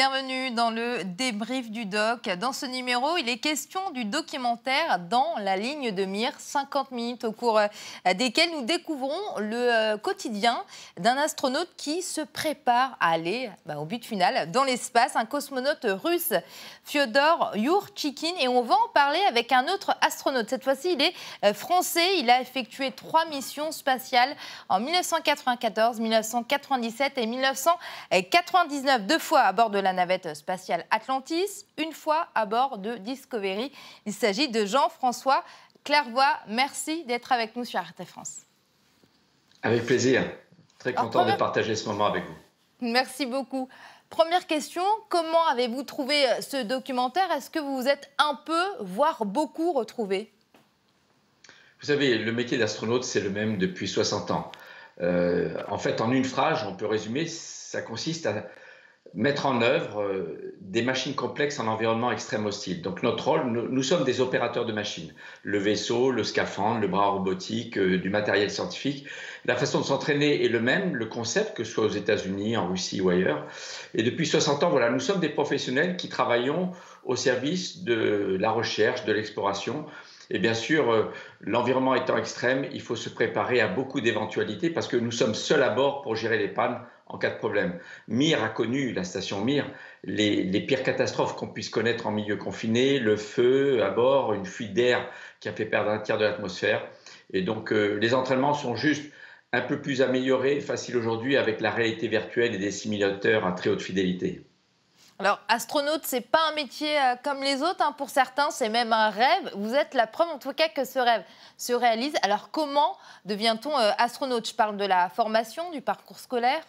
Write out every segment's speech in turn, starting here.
bienvenue dans le débrief du doc. Dans ce numéro, il est question du documentaire Dans la ligne de mire, 50 minutes au cours euh, desquelles nous découvrons le euh, quotidien d'un astronaute qui se prépare à aller bah, au but final dans l'espace, un cosmonaute russe, Fyodor Yurchikin. Et on va en parler avec un autre astronaute. Cette fois-ci, il est euh, français. Il a effectué trois missions spatiales en 1994, 1997 et 1999, deux fois à bord de la navette spatiale Atlantis, une fois à bord de Discovery. Il s'agit de Jean-François Clairvoy. Merci d'être avec nous sur RT France. Avec plaisir. Très content de partager ce moment avec vous. Merci beaucoup. Première question, comment avez-vous trouvé ce documentaire? Est-ce que vous vous êtes un peu, voire beaucoup retrouvé? Vous savez, le métier d'astronaute, c'est le même depuis 60 ans. Euh, en fait, en une phrase, on peut résumer, ça consiste à mettre en œuvre euh, des machines complexes en environnement extrême hostile. Donc notre rôle, nous, sommes des opérateurs de machines. Le vaisseau, le scaphandre, le bras robotique, euh, du matériel scientifique. La façon de s'entraîner est le même, le concept, que ce soit aux États-Unis, en Russie ou ailleurs. Et depuis 60 ans, voilà, nous sommes des professionnels qui travaillons au service de la recherche, de l'exploration. Et bien sûr, euh, l'environnement étant extrême, il faut se préparer à beaucoup d'éventualités parce que nous sommes seuls à bord pour gérer les pannes en cas de problème. Mir a connu, la station Mir, les, pires catastrophes qu'on puisse connaître en milieu confiné, le feu à bord, une fuite d'air qui a fait perdre un tiers de l'atmosphère. Et donc euh, les entraînements sont juste un peu plus améliorés, faciles aujourd'hui avec la réalité virtuelle et des simulateurs à très haute fidélité. Alors, astronaute, c'est pas un métier euh, comme les autres. Hein. Pour certains, c'est même un rêve. Vous êtes la preuve, en tout cas, que ce rêve se réalise. Alors, comment devient-on euh, astronaute? Je parle de la formation, du parcours scolaire?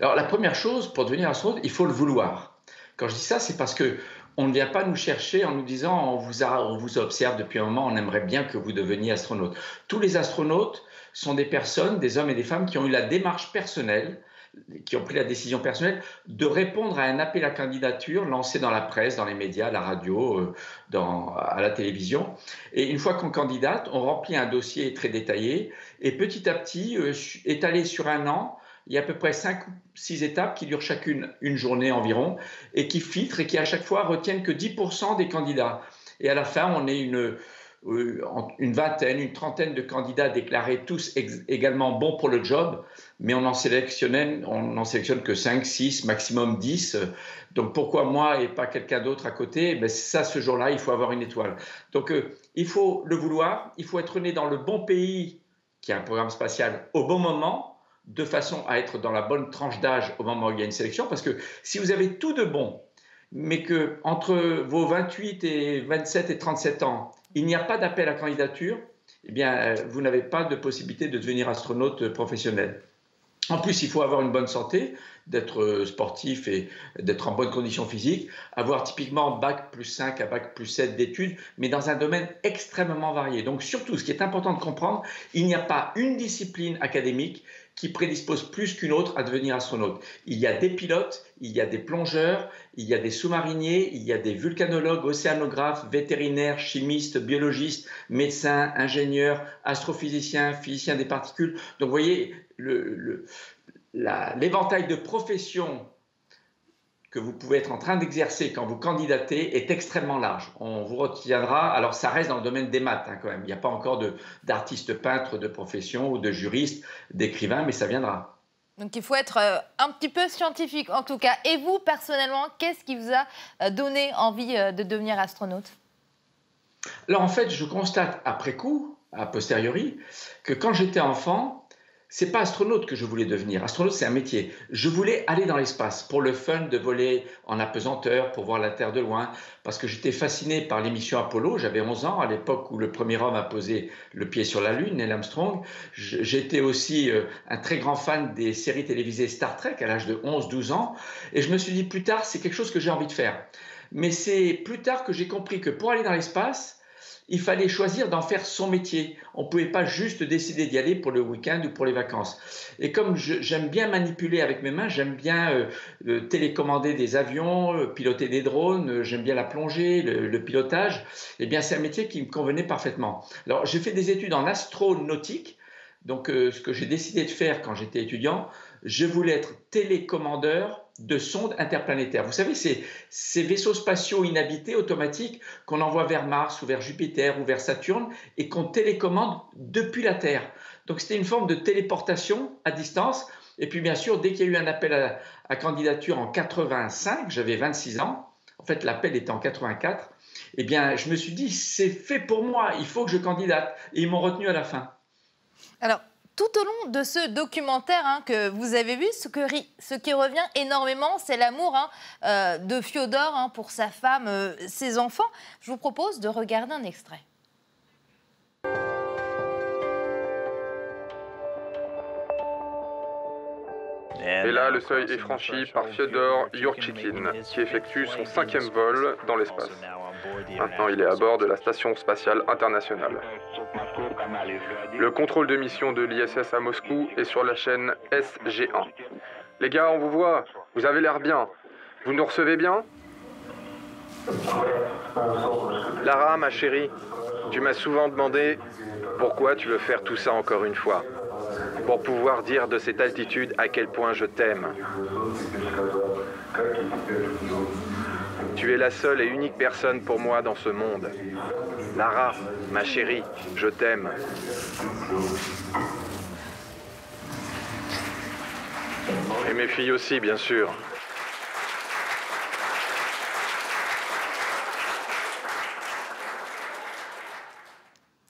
Alors la première chose, pour devenir astronaute, il faut le vouloir. Quand je dis ça, c'est parce que on ne vient pas nous chercher en nous disant on vous, observe depuis un moment, on aimerait bien que vous deveniez astronaute. Tous les astronautes sont des personnes, des hommes et des femmes qui ont eu la démarche personnelle, qui ont pris la décision personnelle de répondre à un appel à candidature lancé dans la presse, dans les médias, la radio, euh, à la télévision. Et une fois qu'on candidate, on remplit un dossier très détaillé et petit à petit, euh, étalé sur un an, il y a à peu près 5 ou 6 étapes qui durent chacune une journée environ et qui filtrent et qui à chaque fois retiennent que 10% des candidats. Et à la fin, on est une, euh, une vingtaine, une trentaine de candidats déclarés tous également bons pour le job, mais on n'en sélectionne, on sélectionne que 5, 6, maximum 10. Donc pourquoi moi et pas quelqu'un d'autre à côté? Ben Ça, ce jour-là, il faut avoir une étoile. Donc euh, il faut le vouloir, il faut être né dans le bon pays qui a un programme spatial au bon moment de façon à être dans la bonne tranche d'âge au moment où il y a une sélection, parce que si vous avez tout de bon, mais que entre vos 28 et 27 et 37 ans, il n'y a pas d'appel à candidature, eh bien, euh, vous n'avez pas de possibilité de devenir astronaute professionnel. En plus, il faut avoir une bonne santé, d'être euh, sportif et d'être en bonne condition physique, avoir typiquement bac plus 5 à bac plus 7 d'études, mais dans un domaine extrêmement varié. Donc surtout, ce qui est important de comprendre, il n'y a pas une discipline académique qui prédispose plus qu'une autre à devenir astronaute. Il y a des pilotes, il y a des plongeurs, il y a des sous-mariniers, il y a des vulcanologues, océanographes, vétérinaires, chimistes, biologistes, médecins, ingénieurs, astrophysiciens, physiciens des particules. Donc vous voyez, l'éventail de professions que vous pouvez être en train d'exercer quand vous candidatez est extrêmement large. On vous retiendra, alors ça reste dans le domaine des maths hein, quand même, il n'y a pas encore d'artistes peintres de profession ou de juristes, d'écrivains, mais ça viendra. Donc il faut être euh, un petit peu scientifique en tout cas. Et vous, personnellement, qu'est-ce qui vous a euh, donné envie euh, de devenir astronaute? Alors en fait, je constate après coup, a posteriori, que quand j'étais enfant, c'est pas astronaute que je voulais devenir. Astronaute, c'est un métier. Je voulais aller dans l'espace pour le fun de voler en apesanteur, pour voir la Terre de loin, parce que j'étais fasciné par l'émission Apollo. J'avais 11 ans à l'époque où le premier homme a posé le pied sur la Lune, Neil Armstrong. J'étais aussi euh, un très grand fan des séries télévisées Star Trek à l'âge de 11-12 ans. Et je me suis dit, plus tard, c'est quelque chose que j'ai envie de faire. Mais c'est plus tard que j'ai compris que pour aller dans l'espace, il fallait choisir d'en faire son métier. On ne pouvait pas juste décider d'y aller pour le week-end ou pour les vacances. Et comme j'aime bien manipuler avec mes mains, j'aime bien euh, euh, télécommander des avions, euh, piloter des drones, j'aime bien la plongée, le, pilotage, eh bien c'est un métier qui me convenait parfaitement. Alors j'ai fait des études en astronautique. Donc ce que j'ai décidé de faire quand j'étais étudiant, je voulais être télécommandeur de sondes interplanétaires. Vous savez, c'est ces vaisseaux spatiaux inhabités automatiques qu'on envoie vers Mars ou vers Jupiter ou vers Saturne et qu'on télécommande depuis la Terre. Donc c'était une forme de téléportation à distance. Et puis bien sûr, dès qu'il y a eu un appel à, à candidature en 85, j'avais 26 ans, en fait l'appel était en 84, eh bien je me suis dit, c'est fait pour moi, il faut que je candidate. Et ils m'ont retenu à la fin. Alors, tout au long de ce documentaire hein, que vous avez vu, ce, qui revient énormément, c'est l'amour hein, euh, de Fyodor hein, pour sa femme, euh, ses enfants. Je vous propose de regarder un extrait. Et là, le seuil est franchi par Fyodor Yurchikin, qui effectue son cinquième vol dans l'espace. Maintenant, il est à bord de la Station spatiale internationale. Le contrôle de mission de l'ISS à Moscou est sur la chaîne SG1. Les gars, on vous voit, vous avez l'air bien. Vous nous recevez bien? Lara, ma chérie, tu m'as souvent demandé pourquoi tu veux faire tout ça encore une fois. Pour pouvoir dire de cette altitude à quel point je t'aime. Tu es la seule et unique personne pour moi dans ce monde. Lara, ma chérie, je t'aime. Et mes filles aussi, bien sûr.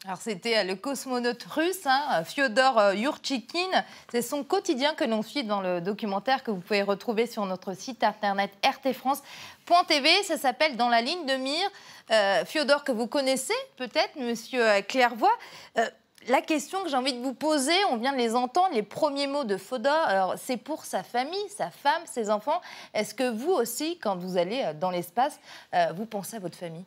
Alors c'était euh, le cosmonaute russe, hein, Fyodor euh, Yurchikin. C'est son quotidien que l'on suit dans le documentaire que vous pouvez retrouver sur notre site internet rtfrance.tv. Ça s'appelle Dans la ligne de mire. Euh, Fyodor que vous connaissez peut-être, Monsieur Clairvoy. la question que j'ai envie de vous poser, on vient de les entendre, les premiers mots de Fyodor. Alors c'est pour sa famille, sa femme, ses enfants. Est-ce que vous aussi, quand vous allez dans l'espace, vous pensez à votre famille?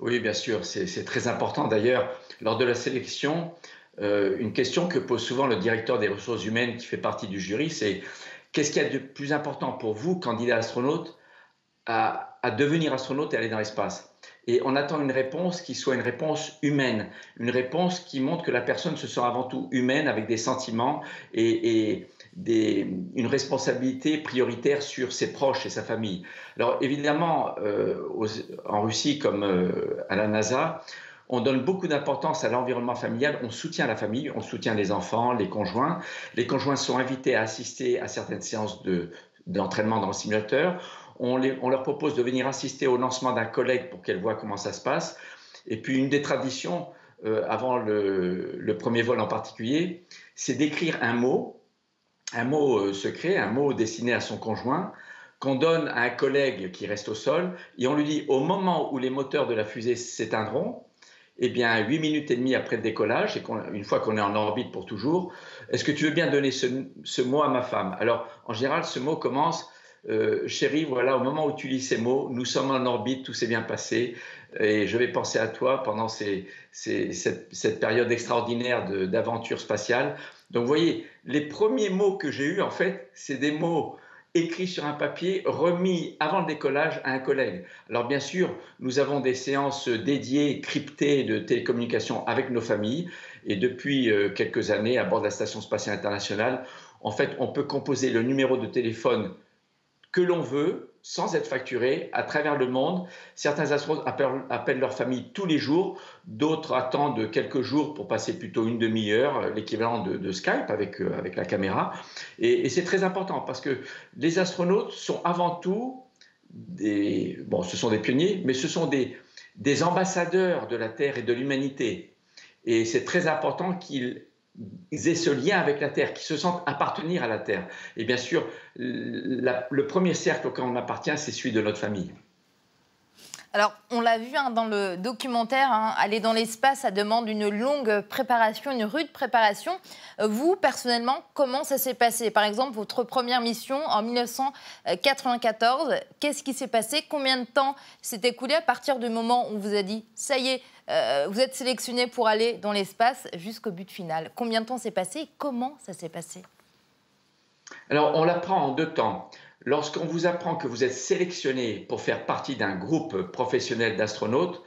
Oui, bien sûr, c'est très important. D'ailleurs, lors de la sélection, euh, une question que pose souvent le directeur des ressources humaines qui fait partie du jury, c'est qu'est-ce qu'il y a de plus important pour vous, candidat astronaute, à, à devenir astronaute et aller dans l'espace? Et on attend une réponse qui soit une réponse humaine, une réponse qui montre que la personne se sent avant tout humaine, avec des sentiments et, et une responsabilité prioritaire sur ses proches et sa famille. Alors évidemment, euh, en Russie comme euh, à la NASA, on donne beaucoup d'importance à l'environnement familial, on soutient la famille, on soutient les enfants, les conjoints. Les conjoints sont invités à assister à certaines séances d'entraînement dans le simulateur. On, leur propose de venir assister au lancement d'un collègue pour qu'elles voient comment ça se passe. Et puis une des traditions, euh, avant le premier vol en particulier, c'est d'écrire un mot un mot euh, secret, un mot destiné à son conjoint, qu'on donne à un collègue qui reste au sol, et on lui dit au moment où les moteurs de la fusée s'éteindront, eh bien, 8 minutes et demie après le décollage, et une fois qu'on est en orbite pour toujours, est-ce que tu veux bien donner ce, mot à ma femme? Alors, en général, ce mot commence euh, Chérie, voilà, au moment où tu lis ces mots, nous sommes en orbite, tout s'est bien passé, et je vais penser à toi pendant cette, cette, période extraordinaire d'aventure spatiale. Donc vous voyez, les premiers mots que j'ai eus, en fait, c'est des mots écrits sur un papier, remis avant le décollage à un collègue. Alors bien sûr, nous avons des séances dédiées, cryptées de télécommunication avec nos familles. Et depuis euh, quelques années, à bord de la Station spatiale internationale, en fait, on peut composer le numéro de téléphone que l'on veut sans être facturé à travers le monde. Certains astronautes appellent, leur famille tous les jours, d'autres attendent quelques jours pour passer plutôt une demi-heure, l'équivalent de, Skype avec, euh, avec la caméra. Et, c'est très important parce que les astronautes sont avant tout des... Bon, ce sont des pionniers, mais ce sont des, des ambassadeurs de la Terre et de l'humanité. Et c'est très important qu'ils aient ce lien avec la Terre, qui se sentent appartenir à la Terre. Et bien sûr, le premier cercle auquel on appartient, c'est celui de notre famille. Alors, on l'a vu hein, dans le documentaire, hein, aller dans l'espace, ça demande une longue préparation, une rude préparation. Euh, vous, personnellement, comment ça s'est passé? Par exemple, votre première mission en 1994, qu'est-ce qui s'est passé? Combien de temps s'est écoulé à partir du moment où on vous a dit, ça y est, euh, vous êtes sélectionné pour aller dans l'espace jusqu'au but final. Combien de temps s'est passé et comment ça s'est passé? Alors, on l'apprend en deux temps. Lorsqu'on vous apprend que vous êtes sélectionné pour faire partie d'un groupe professionnel d'astronautes,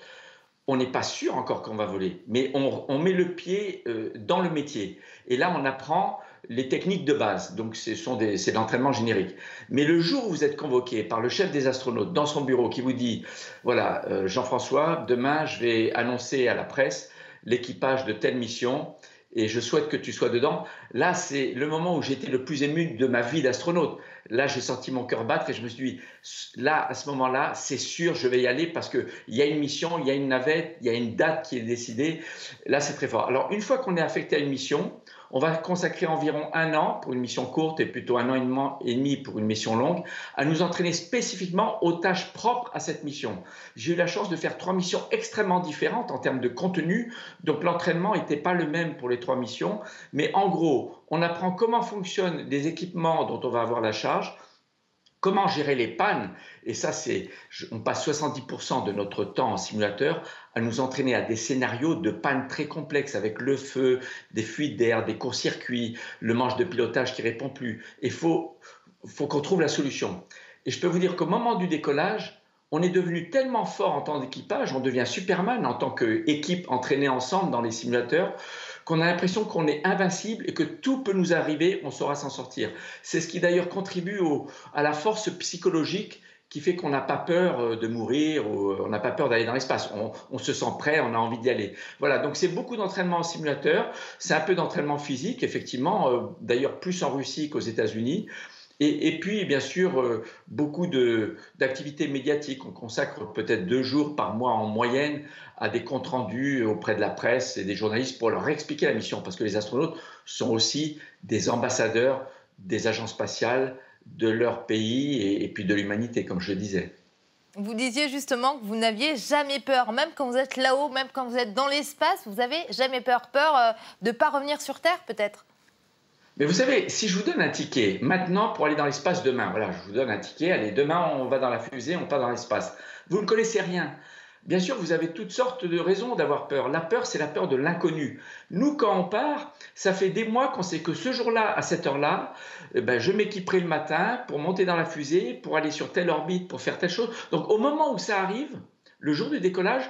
on n'est pas sûr encore qu'on va voler, mais on, met le pied euh, dans le métier. Et là, on apprend les techniques de base. Donc, c'est l'entraînement générique. Mais le jour où vous êtes convoqué par le chef des astronautes dans son bureau qui vous dit, voilà, euh, Jean-François, demain, je vais annoncer à la presse l'équipage de telle mission et je souhaite que tu sois dedans. Là, c'est le moment où j'étais le plus ému de ma vie d'astronaute. Là, j'ai senti mon cœur battre et je me suis dit, là, à ce moment-là, c'est sûr, je vais y aller parce qu'il y a une mission, il y a une navette, il y a une date qui est décidée. Là, c'est très fort. Alors, une fois qu'on est affecté à une mission, on va consacrer environ un an pour une mission courte et plutôt un an et demi pour une mission longue à nous entraîner spécifiquement aux tâches propres à cette mission. J'ai eu la chance de faire trois missions extrêmement différentes en termes de contenu, donc l'entraînement n'était pas le même pour les trois missions, mais en gros, on apprend comment fonctionnent les équipements dont on va avoir la charge, Comment gérer les pannes Et ça, c'est, on passe 70% de notre temps en simulateur à nous entraîner à des scénarios de pannes très complexes avec le feu, des fuites d'air, des courts-circuits, le manche de pilotage qui répond plus. Il faut, faut qu'on trouve la solution. Et je peux vous dire qu'au moment du décollage, on est devenu tellement fort en tant qu'équipage, on devient Superman en tant qu'équipe entraînée ensemble dans les simulateurs, qu'on a l'impression qu'on est invincible et que tout peut nous arriver, on saura s'en sortir. C'est ce qui d'ailleurs contribue à la force psychologique qui fait qu'on n'a pas peur euh, de mourir ou euh, on n'a pas peur d'aller dans l'espace. On, se sent prêt, on a envie d'y aller. Voilà, donc c'est beaucoup d'entraînement en simulateur, c'est un peu d'entraînement physique, effectivement, euh, d'ailleurs plus en Russie qu'aux États-Unis. Et, puis, bien sûr, beaucoup d'activités médiatiques. On consacre peut-être deux jours par mois en moyenne à des comptes rendus auprès de la presse et des journalistes pour leur expliquer la mission, parce que les astronautes sont aussi des ambassadeurs des agences spatiales de leur pays et, puis de l'humanité, comme je le disais. Vous disiez justement que vous n'aviez jamais peur, même quand vous êtes là-haut, même quand vous êtes dans l'espace, vous n'avez jamais peur. Peur euh, de ne pas revenir sur Terre, peut-être? Mais vous savez, si je vous donne un ticket maintenant pour aller dans l'espace demain, voilà, je vous donne un ticket, allez, demain on va dans la fusée, on part dans l'espace. Vous ne connaissez rien. Bien sûr, vous avez toutes sortes de raisons d'avoir peur. La peur, c'est la peur de l'inconnu. Nous, quand on part, ça fait des mois qu'on sait que ce jour-là, à cette heure-là, eh ben, je m'équiperai le matin pour monter dans la fusée, pour aller sur telle orbite, pour faire telle chose. Donc, au moment où ça arrive, le jour du décollage,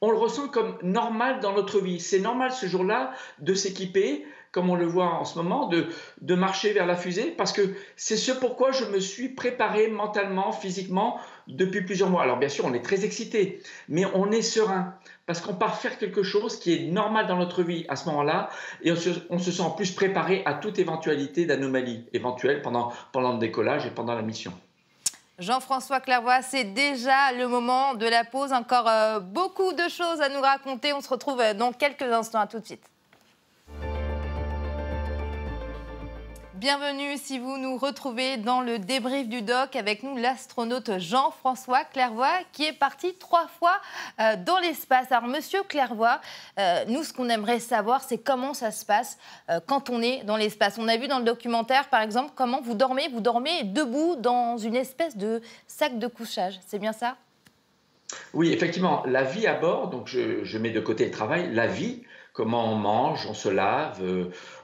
on le ressent comme normal dans notre vie. C'est normal ce jour-là de s'équiper, comme on le voit en ce moment, de, marcher vers la fusée, parce que c'est ce pourquoi je me suis préparé mentalement, physiquement, depuis plusieurs mois. Alors bien sûr, on est très excité, mais on est serein, parce qu'on part faire quelque chose qui est normal dans notre vie à ce moment-là, et on se, sent plus préparé à toute éventualité d'anomalie éventuelle pendant, pendant le décollage et pendant la mission. Jean-François Clairvoy, c'est déjà le moment de la pause. Encore euh, beaucoup de choses à nous raconter. On se retrouve euh, dans quelques instants. À tout de suite. Bienvenue si vous nous retrouvez dans le débrief du doc avec nous l'astronaute Jean-François Clairvoy qui est parti trois fois euh, dans l'espace. Alors monsieur Clairvoy, euh, nous ce qu'on aimerait savoir c'est comment ça se passe euh, quand on est dans l'espace. On a vu dans le documentaire par exemple comment vous dormez, vous dormez debout dans une espèce de sac de couchage, c'est bien ça? Oui effectivement, la vie à bord, donc je, je, mets de côté le travail, la vie, comment on mange, on se lave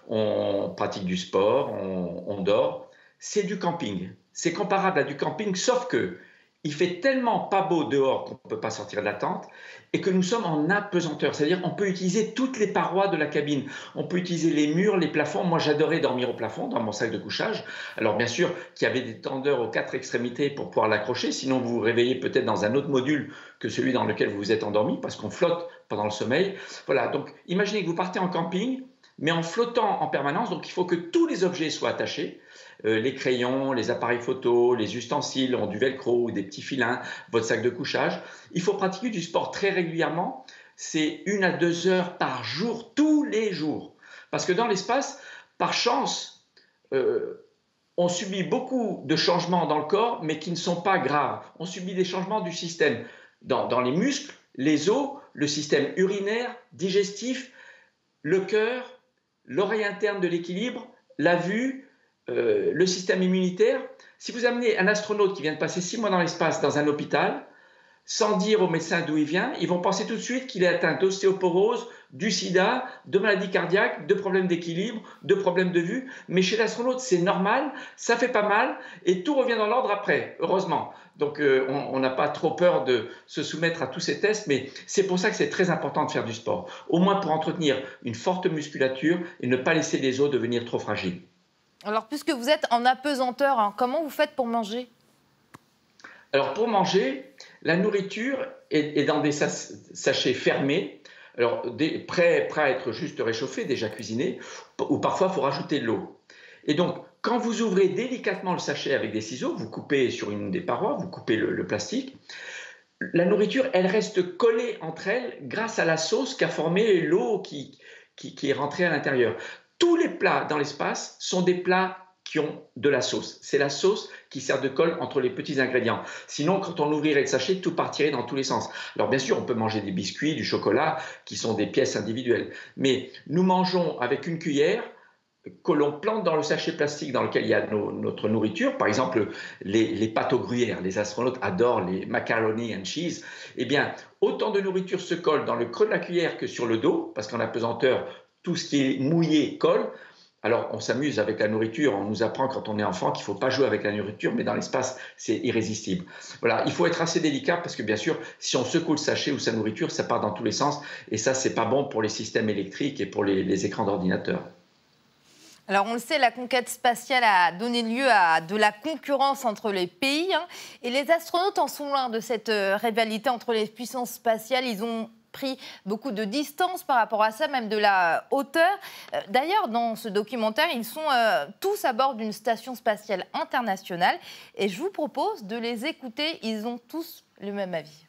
on pratique du sport, on, dort. C'est du camping. C'est comparable à du camping, sauf que il fait tellement pas beau dehors qu'on ne peut pas sortir de la tente et que nous sommes en apesanteur. C'est-à-dire on peut utiliser toutes les parois de la cabine. On peut utiliser les murs, les plafonds. Moi, j'adorais dormir au plafond dans mon sac de couchage. Alors, bien sûr, qu'il y avait des tendeurs aux quatre extrémités pour pouvoir l'accrocher. Sinon, vous vous réveillez peut-être dans un autre module que celui dans lequel vous vous êtes endormi parce qu'on flotte pendant le sommeil. Voilà. Donc, imaginez que vous partez en camping mais en flottant en permanence. Donc il faut que tous les objets soient attachés. Euh, les crayons, les appareils photo, les ustensiles ont du velcro ou des petits filins, votre sac de couchage. Il faut pratiquer du sport très régulièrement. C'est une à deux heures par jour, tous les jours. Parce que dans l'espace, par chance, euh, on subit beaucoup de changements dans le corps, mais qui ne sont pas graves. On subit des changements du système dans les muscles, les os, le système urinaire, digestif, le cœur, l'oreille interne de l'équilibre, la vue, euh, le système immunitaire. Si vous amenez un astronaute qui vient de passer six mois dans l'espace dans un hôpital, sans dire au médecin d'où il vient, ils vont penser tout de suite qu'il est atteint d'ostéoporose, du sida, de maladies cardiaques, de problèmes d'équilibre, de problèmes de vue. Mais chez l'astronaute, c'est normal, ça fait pas mal et tout revient dans l'ordre après, heureusement. Donc euh, on n'a pas trop peur de se soumettre à tous ces tests, mais c'est pour ça que c'est très important de faire du sport, au moins pour entretenir une forte musculature et ne pas laisser les os devenir trop fragiles. Alors puisque vous êtes en apesanteur, hein, comment vous faites pour manger? Alors pour manger, la nourriture est, dans des sachets fermés, alors prêts, à être juste réchauffés, déjà cuisinés, ou parfois il faut rajouter de l'eau. Et donc, quand vous ouvrez délicatement le sachet avec des ciseaux, vous coupez sur une des parois, vous coupez le, plastique, la nourriture, elle reste collée entre elles grâce à la sauce qu'a formée l'eau qui, qui est rentrée à l'intérieur. Tous les plats dans l'espace sont des plats qui ont de la sauce. C'est la sauce qui sert de colle entre les petits ingrédients. Sinon, quand on ouvrirait le sachet, tout partirait dans tous les sens. Alors bien sûr, on peut manger des biscuits, du chocolat, qui sont des pièces individuelles. Mais nous mangeons avec une cuillère que l'on plante dans le sachet plastique dans lequel il y a notre nourriture, par exemple les, pâtes aux gruyères, les astronautes adorent les macaroni and cheese, eh bien, autant de nourriture se colle dans le creux de la cuillère que sur le dos, parce qu'en apesanteur, tout ce qui est mouillé colle. Alors, on s'amuse avec la nourriture, on nous apprend quand on est enfant qu'il ne faut pas jouer avec la nourriture, mais dans l'espace, c'est irrésistible. Voilà, il faut être assez délicat parce que, bien sûr, si on secoue le sachet ou sa nourriture, ça part dans tous les sens, et ça, c'est pas bon pour les systèmes électriques et pour les, écrans d'ordinateur. Alors on le sait, la conquête spatiale a donné lieu à de la concurrence entre les pays. Hein, et les astronautes en sont loin de cette euh, rivalité entre les puissances spatiales. Ils ont pris beaucoup de distance par rapport à ça, même de la hauteur. Euh, d'ailleurs, dans ce documentaire, ils sont euh, tous à bord d'une station spatiale internationale et je vous propose de les écouter. Ils ont tous le même avis.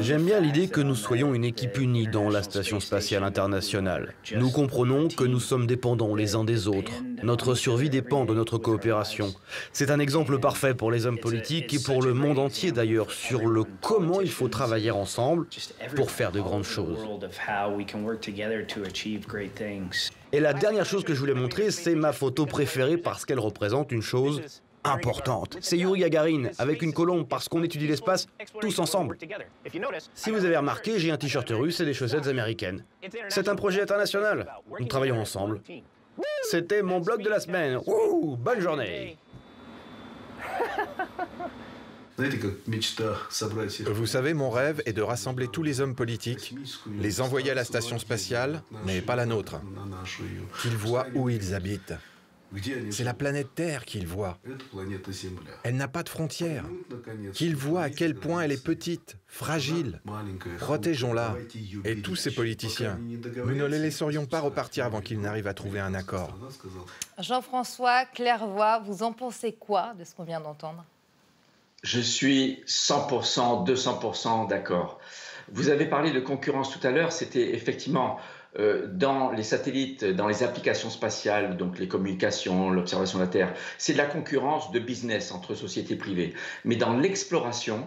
J'aime bien l'idée que nous soyons une équipe unie dans la Station spatiale internationale. Nous comprenons que nous sommes dépendants les uns des autres. Notre survie dépend de notre coopération. C'est un exemple parfait pour les hommes politiques et pour le monde entier d'ailleurs sur le comment il faut travailler ensemble pour faire de grandes choses. Et la dernière chose que je voulais montrer, c'est ma photo préférée parce qu'elle représente une chose importante. C'est Yuri Gagarin avec une colombe parce qu'on étudie l'espace tous ensemble. Si vous avez remarqué, j'ai un t-shirt russe et des chaussettes américaines. C'est un projet international. Nous travaillons ensemble. C'était mon blog de la semaine. bonne journée. Vous savez, mon rêve est de rassembler tous les hommes politiques, les envoyer à la station spatiale, mais pas la nôtre, qu'ils voient où ils habitent. C'est la planète Terre qu'il voit. Elle n'a pas de frontières. Qu'il voit à quel point elle est petite, fragile. Protégeons-la. Et tous ces politiciens, nous ne les laisserions pas repartir avant qu'ils n'arrivent à trouver un accord. Jean-François Clairvoy, vous en pensez quoi de ce qu'on vient d'entendre? Je suis 100%, 200% d'accord. Vous avez parlé de concurrence tout à l'heure, c'était effectivement euh, dans les satellites, dans les applications spatiales, donc les communications, l'observation de la Terre, c'est de la concurrence de business entre sociétés privées. Mais dans l'exploration,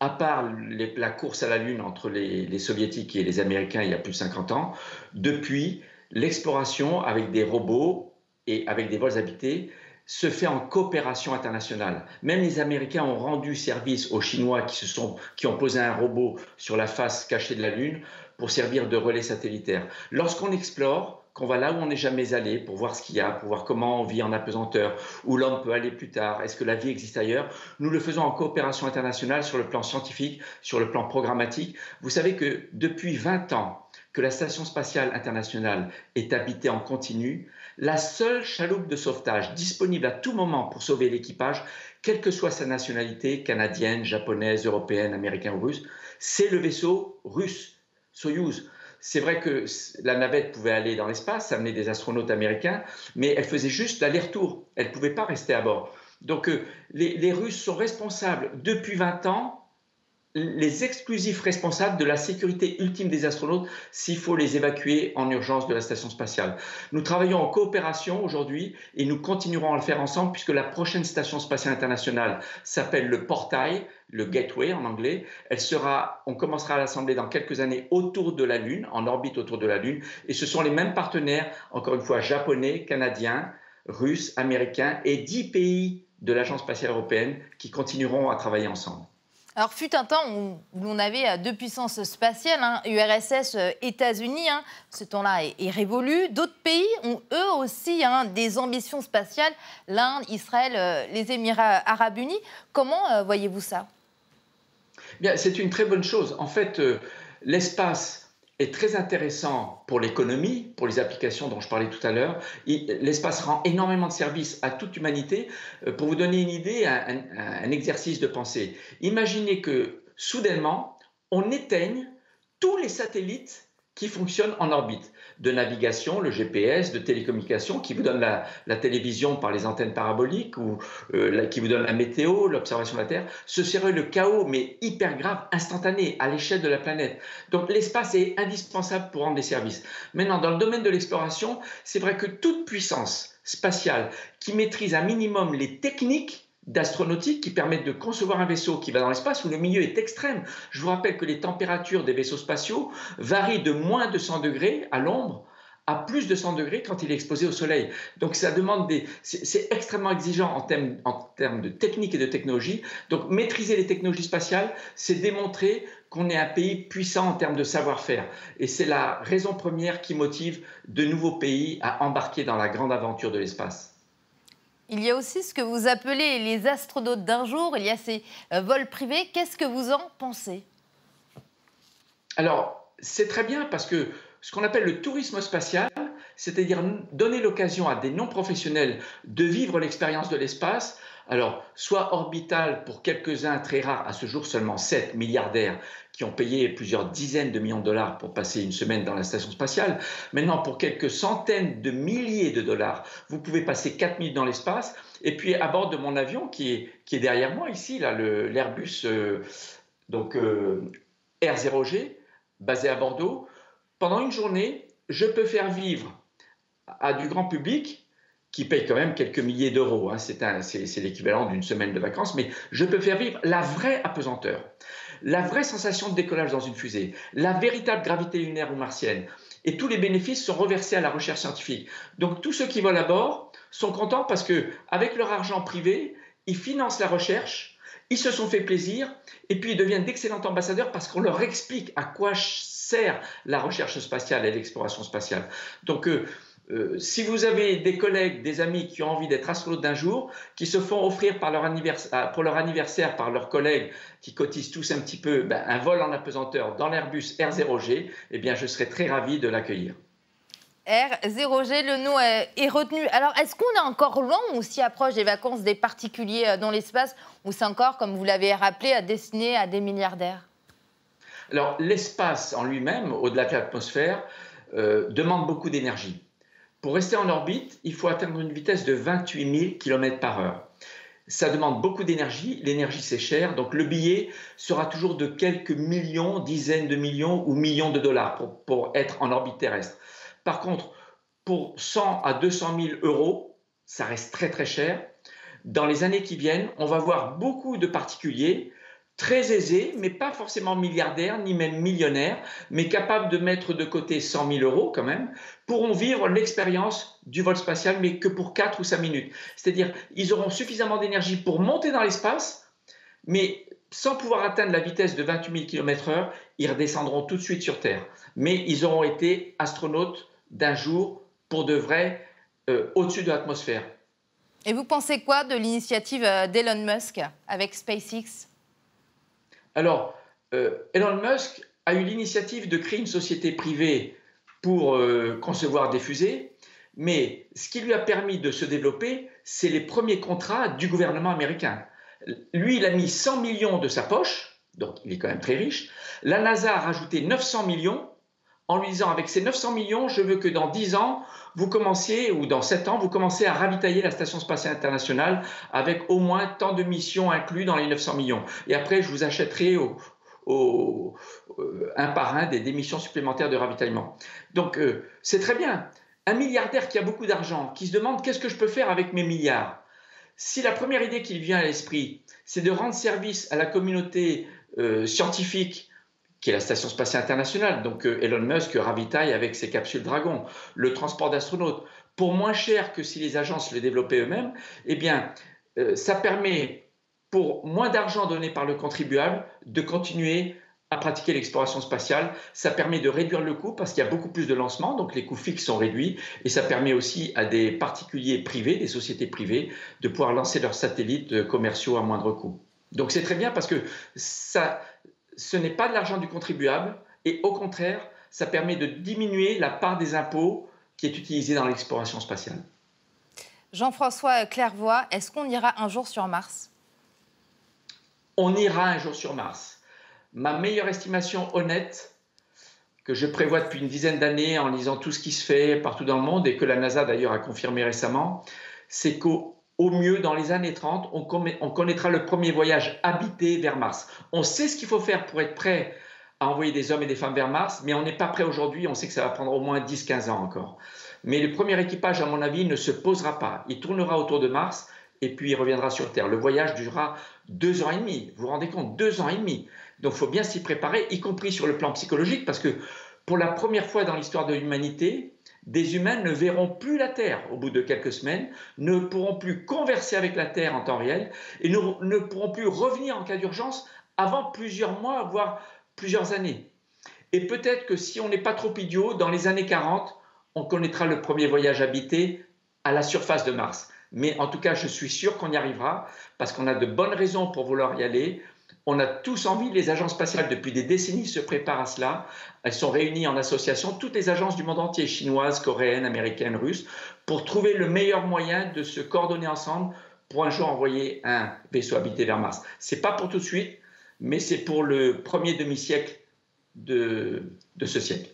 à part la course à la Lune entre les, les, soviétiques et les américains il y a plus de 50 ans, depuis, l'exploration avec des robots et avec des vols habités se fait en coopération internationale. Même les Américains ont rendu service aux Chinois qui, se sont, qui ont posé un robot sur la face cachée de la Lune pour servir de relais satellitaire. Lorsqu'on explore, qu'on va là où on n'est jamais allé pour voir ce qu'il y a, pour voir comment on vit en apesanteur, où l'homme peut aller plus tard, est-ce que la vie existe ailleurs, nous le faisons en coopération internationale sur le plan scientifique, sur le plan programmatique. Vous savez que depuis 20 ans que la Station spatiale internationale est habitée en continu, la seule chaloupe de sauvetage disponible à tout moment pour sauver l'équipage, quelle que soit sa nationalité, canadienne, japonaise, européenne, américaine ou russe, c'est le vaisseau russe Soyuz. C'est vrai que la navette pouvait aller dans l'espace, amener des astronautes américains, mais elle faisait juste l'aller-retour. Elle ne pouvait pas rester à bord. Donc euh, les, les Russes sont responsables depuis 20 ans les exclusifs responsables de la sécurité ultime des astronautes s'il faut les évacuer en urgence de la station spatiale. Nous travaillons en coopération aujourd'hui et nous continuerons à le faire ensemble puisque la prochaine station spatiale internationale s'appelle le portail, le gateway en anglais. Elle sera, on commencera à l'assembler dans quelques années autour de la Lune, en orbite autour de la Lune, et ce sont les mêmes partenaires, encore une fois, japonais, canadiens, russes, américains et dix pays de l'Agence spatiale européenne qui continueront à travailler ensemble. Alors, fut un temps où, l'on avait euh, deux puissances spatiales, hein, URSS, euh, États-Unis. Hein. ce temps-là est, révolu. D'autres pays ont eux aussi hein, des ambitions spatiales, l'Inde, Israël, euh, les Émirats arabes unis. Comment voyez-vous ça? Bien, c'est une très bonne chose. En fait, l'espace est très intéressant pour l'économie, pour les applications dont je parlais tout à l'heure. L'espace rend énormément de services à toute l'humanité. Euh, pour vous donner une idée, un, un exercice de pensée. Imaginez que soudainement, on éteigne tous les satellites qui fonctionnent en orbite, de navigation, le GPS, de télécommunication, qui vous donne la, télévision par les antennes paraboliques ou euh, qui vous donne la météo, l'observation de la Terre. Ce serait le chaos, mais hyper grave, instantané, à l'échelle de la planète. Donc l'espace est indispensable pour rendre des services. Maintenant, dans le domaine de l'exploration, c'est vrai que toute puissance spatiale qui maîtrise un minimum les techniques d'astronautique qui permettent de concevoir un vaisseau qui va dans l'espace où le milieu est extrême. Je vous rappelle que les températures des vaisseaux spatiaux varient de moins de 100 degrés à l'ombre à plus de 100 degrés quand il est exposé au soleil. Donc ça demande des... C'est extrêmement exigeant en termes, en termes de technique et de technologie. Donc maîtriser les technologies spatiales, c'est démontrer qu'on est un pays puissant en termes de savoir-faire. Et c'est la raison première qui motive de nouveaux pays à embarquer dans la grande aventure de l'espace. Il y a aussi ce que vous appelez les astronautes d'un jour, il y a ces euh, vols privés. Qu'est-ce que vous en pensez? Alors, c'est très bien parce que ce qu'on appelle le tourisme spatial, c'est-à-dire donner l'occasion à des non-professionnels de vivre l'expérience de l'espace, alors soit orbital pour quelques-uns très rares, à ce jour seulement 7 milliardaires qui ont payé plusieurs dizaines de millions de dollars pour passer une semaine dans la station spatiale. Maintenant, pour quelques centaines de milliers de dollars, vous pouvez passer 4 minutes dans l'espace. Et puis, à bord de mon avion, qui est, qui est derrière moi ici, l'Airbus euh, donc euh, R0G, basé à Bordeaux, pendant une journée, je peux faire vivre à du grand public qui paye quand même quelques milliers d'euros. Hein. C'est l'équivalent d'une semaine de vacances, mais je peux faire vivre la vraie apesanteur la vraie sensation de décollage dans une fusée, la véritable gravité lunaire ou martienne. Et tous les bénéfices sont reversés à la recherche scientifique. Donc tous ceux qui volent à bord sont contents parce que avec leur argent privé, ils financent la recherche, ils se sont fait plaisir et puis ils deviennent d'excellents ambassadeurs parce qu'on leur explique à quoi sert la recherche spatiale et l'exploration spatiale. Donc euh, euh, si vous avez des collègues, des amis qui ont envie d'être astronautes d'un jour, qui se font offrir pour leur anniversaire par leurs collègues qui cotisent tous un petit peu ben, un vol en apesanteur dans l'Airbus R0G, eh bien, je serais très ravi de l'accueillir. R0G, le nom est retenu. Alors, est-ce qu'on est encore loin ou s'y approche des vacances des particuliers euh, dans l'espace ou c'est encore, comme vous l'avez rappelé, destiné à des milliardaires? Alors, l'espace en lui-même, au-delà de l'atmosphère, euh, demande beaucoup d'énergie. Pour rester en orbite, il faut atteindre une vitesse de 28 000 km par heure. Ça demande beaucoup d'énergie, l'énergie c'est cher, donc le billet sera toujours de quelques millions, dizaines de millions ou millions de dollars pour, être en orbite terrestre. Par contre, pour 100 à 200 000 euros, ça reste très très cher. Dans les années qui viennent, on va voir beaucoup de particuliers très aisés, mais pas forcément milliardaires, ni même millionnaires, mais capables de mettre de côté 100 000 euros quand même, pourront vivre l'expérience du vol spatial, mais que pour 4 ou 5 minutes. C'est-à-dire, ils auront suffisamment d'énergie pour monter dans l'espace, mais sans pouvoir atteindre la vitesse de 28 000 km/h, ils redescendront tout de suite sur Terre. Mais ils auront été astronautes d'un jour pour de vrai euh, au-dessus de l'atmosphère. Et vous pensez quoi de l'initiative euh, d'Elon Musk avec SpaceX? Alors, euh, Elon Musk a eu l'initiative de créer une société privée pour euh, concevoir des fusées, mais ce qui lui a permis de se développer, c'est les premiers contrats du gouvernement américain. Lui, il a mis 100 millions de sa poche, donc il est quand même très riche. La NASA a rajouté 900 millions en lui disant avec ces 900 millions, je veux que dans 10 ans, vous commenciez, ou dans 7 ans, vous commencez à ravitailler la Station spatiale internationale avec au moins tant de missions inclus dans les 900 millions. Et après, je vous achèterai au, euh, un par un des, missions supplémentaires de ravitaillement. Donc, euh, c'est très bien. Un milliardaire qui a beaucoup d'argent, qui se demande qu'est-ce que je peux faire avec mes milliards? Si la première idée qui vient à l'esprit, c'est de rendre service à la communauté euh, scientifique qui est la Station spatiale internationale. Donc euh, Elon Musk ravitaille avec ses capsules Dragon, le transport d'astronautes, pour moins cher que si les agences le développaient eux-mêmes, eh bien, euh, ça permet, pour moins d'argent donné par le contribuable, de continuer à pratiquer l'exploration spatiale. Ça permet de réduire le coût parce qu'il y a beaucoup plus de lancements, donc les coûts fixes sont réduits. Et ça permet aussi à des particuliers privés, des sociétés privées, de pouvoir lancer leurs satellites commerciaux à moindre coût. Donc c'est très bien parce que ça, ce n'est pas de l'argent du contribuable et au contraire, ça permet de diminuer la part des impôts qui est utilisée dans l'exploration spatiale. Jean-François Clairvoy, est-ce qu'on ira un jour sur Mars? On ira un jour sur Mars. Ma meilleure estimation honnête, que je prévois depuis une dizaine d'années en lisant tout ce qui se fait partout dans le monde et que la NASA d'ailleurs a confirmé récemment, c'est qu'au mieux, dans les années 30, on, connaîtra le premier voyage habité vers Mars. On sait ce qu'il faut faire pour être prêt à envoyer des hommes et des femmes vers Mars, mais on n'est pas prêt aujourd'hui. On sait que ça va prendre au moins 10-15 ans encore. Mais le premier équipage, à mon avis, ne se posera pas. Il tournera autour de Mars et puis il reviendra sur Terre. Le voyage durera deux ans et demi. Vous vous rendez compte? Deux ans et demi. Donc il faut bien s'y préparer, y compris sur le plan psychologique, parce que pour la première fois dans l'histoire de l'humanité, des humains ne verront plus la Terre au bout de quelques semaines, ne pourront plus converser avec la Terre en temps réel et ne, pourront plus revenir en cas d'urgence avant plusieurs mois, voire plusieurs années. Et peut-être que si on n'est pas trop idiot, dans les années 40, on connaîtra le premier voyage habité à la surface de Mars. Mais en tout cas, je suis sûr qu'on y arrivera parce qu'on a de bonnes raisons pour vouloir y aller. On a tous envie, les agences spatiales depuis des décennies se préparent à cela. Elles sont réunies en association, toutes les agences du monde entier, chinoises, coréennes, américaines, russes, pour trouver le meilleur moyen de se coordonner ensemble pour un jour envoyer un vaisseau habité vers Mars. C'est pas pour tout de suite, mais c'est pour le premier demi-siècle de, de ce siècle.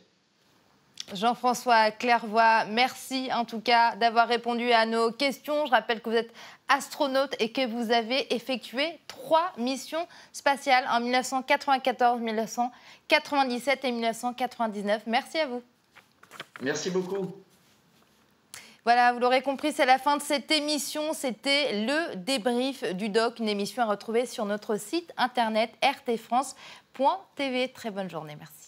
Jean-François Clairvoy, merci en tout cas d'avoir répondu à nos questions. Je rappelle que vous êtes astronaute et que vous avez effectué trois missions spatiales en 1994, 1997 et 1999. Merci à vous. Merci beaucoup. Voilà, vous l'aurez compris, c'est la fin de cette émission. C'était le débrief du doc, une émission à retrouver sur notre site internet rtfrance.tv. Très bonne journée, merci.